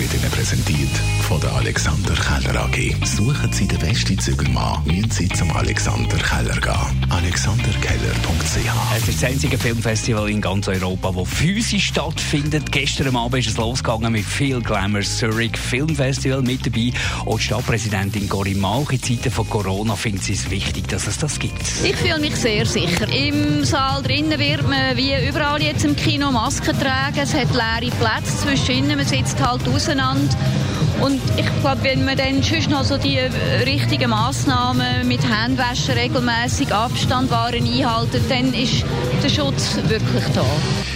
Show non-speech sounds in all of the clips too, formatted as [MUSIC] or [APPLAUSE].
wird Ihnen präsentiert von der Alexander Keller AG. Suchen Sie den besten Zügelmann, müssen Sie zum Alexander Keller gehen. AlexanderKeller.ch Es ist das einzige Filmfestival in ganz Europa, das physisch stattfindet. Gestern Abend ist es losgegangen mit viel Glamour Zurich Film Festival mit dabei. Und die Stadtpräsidentin Corinne Mauch in Zeiten von Corona findet es wichtig, dass es das gibt. Ich fühle mich sehr sicher. Im Saal drinnen wird man wie überall jetzt im Kino Masken tragen. Es hat leere Plätze zwischen man sitzt halt miteinander Und ich glaube, wenn man dann sonst noch so die richtigen Massnahmen mit Handwaschen regelmäßig Abstand wahren einhalten, dann ist der Schutz wirklich da.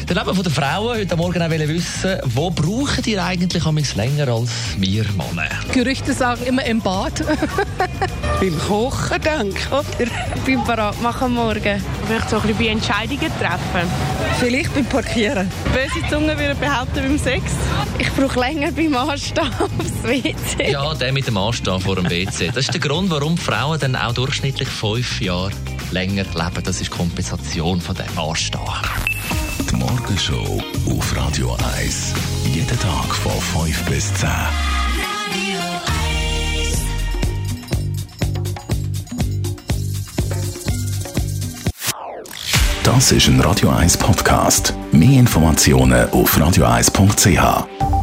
Daneben von den Frauen heute Morgen auch wissen, wo brauchen die eigentlich am länger als wir Männer? Gerüchte sagen immer im Bad. [LAUGHS] Beim Kochen, denke ich, oder? Beim Paratmachen morgen. Vielleicht so ein bisschen bei Entscheidungen treffen. Vielleicht beim Parkieren. Böse Zungen würden behaupten beim Sex. Ich brauche länger beim aufs WC. Ja, der mit dem Anstehen vor dem WC. Das ist der Grund, warum Frauen dann auch durchschnittlich fünf Jahre länger leben. Das ist Kompensation von dem Anstehen. Die Morgenshow auf Radio 1. Jeden Tag von 5 bis 10. Das ist ein Radio 1 Podcast. Mehr Informationen auf radio1.ch.